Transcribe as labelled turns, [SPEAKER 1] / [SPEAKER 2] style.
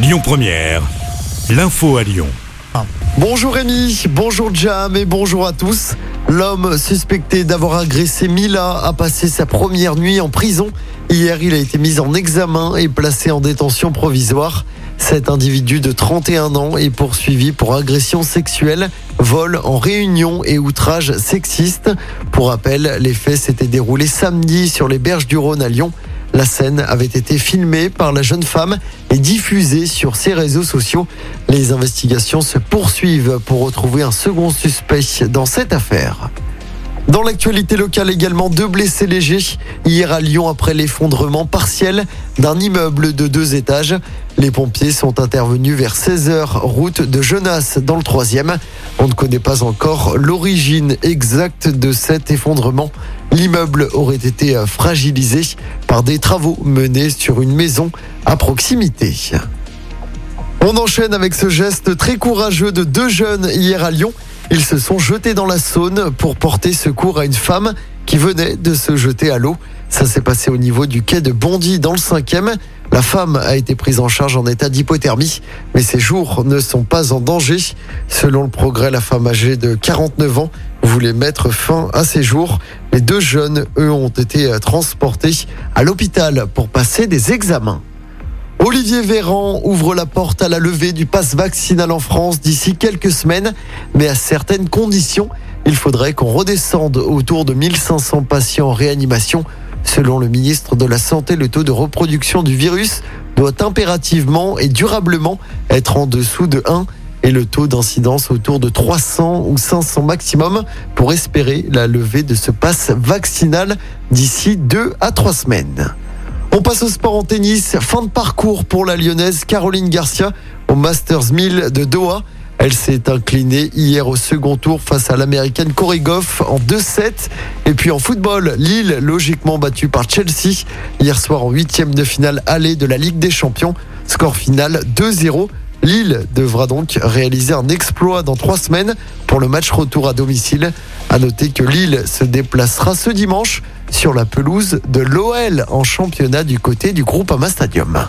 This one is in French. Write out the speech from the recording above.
[SPEAKER 1] Lyon Première, l'info à Lyon.
[SPEAKER 2] Bonjour Rémi, bonjour Jam et bonjour à tous. L'homme suspecté d'avoir agressé Mila a passé sa première nuit en prison. Hier, il a été mis en examen et placé en détention provisoire. Cet individu de 31 ans est poursuivi pour agression sexuelle, vol en réunion et outrage sexiste. Pour rappel, les faits s'étaient déroulés samedi sur les berges du Rhône à Lyon. La scène avait été filmée par la jeune femme et diffusée sur ses réseaux sociaux. Les investigations se poursuivent pour retrouver un second suspect dans cette affaire. Dans l'actualité locale également, deux blessés légers hier à Lyon après l'effondrement partiel d'un immeuble de deux étages. Les pompiers sont intervenus vers 16h, route de Genasse dans le troisième. On ne connaît pas encore l'origine exacte de cet effondrement. L'immeuble aurait été fragilisé par des travaux menés sur une maison à proximité. On enchaîne avec ce geste très courageux de deux jeunes hier à Lyon. Ils se sont jetés dans la Saône pour porter secours à une femme qui venait de se jeter à l'eau. Ça s'est passé au niveau du quai de Bondy dans le 5e. La femme a été prise en charge en état d'hypothermie, mais ses jours ne sont pas en danger. Selon le progrès, la femme âgée de 49 ans voulait mettre fin à ses jours. Les deux jeunes, eux, ont été transportés à l'hôpital pour passer des examens. Olivier Véran ouvre la porte à la levée du pass vaccinal en France d'ici quelques semaines, mais à certaines conditions. Il faudrait qu'on redescende autour de 1500 patients en réanimation. Selon le ministre de la Santé, le taux de reproduction du virus doit impérativement et durablement être en dessous de 1 et le taux d'incidence autour de 300 ou 500 maximum pour espérer la levée de ce pass vaccinal d'ici 2 à 3 semaines. On passe au sport en tennis. Fin de parcours pour la lyonnaise Caroline Garcia au Masters 1000 de Doha. Elle s'est inclinée hier au second tour face à l'américaine Corey Goff en 2-7. Et puis en football, Lille, logiquement battue par Chelsea, hier soir en huitième de finale allée de la Ligue des Champions. Score final 2-0. Lille devra donc réaliser un exploit dans trois semaines pour le match retour à domicile. À noter que Lille se déplacera ce dimanche sur la pelouse de l'OL en championnat du côté du groupe Ama Stadium.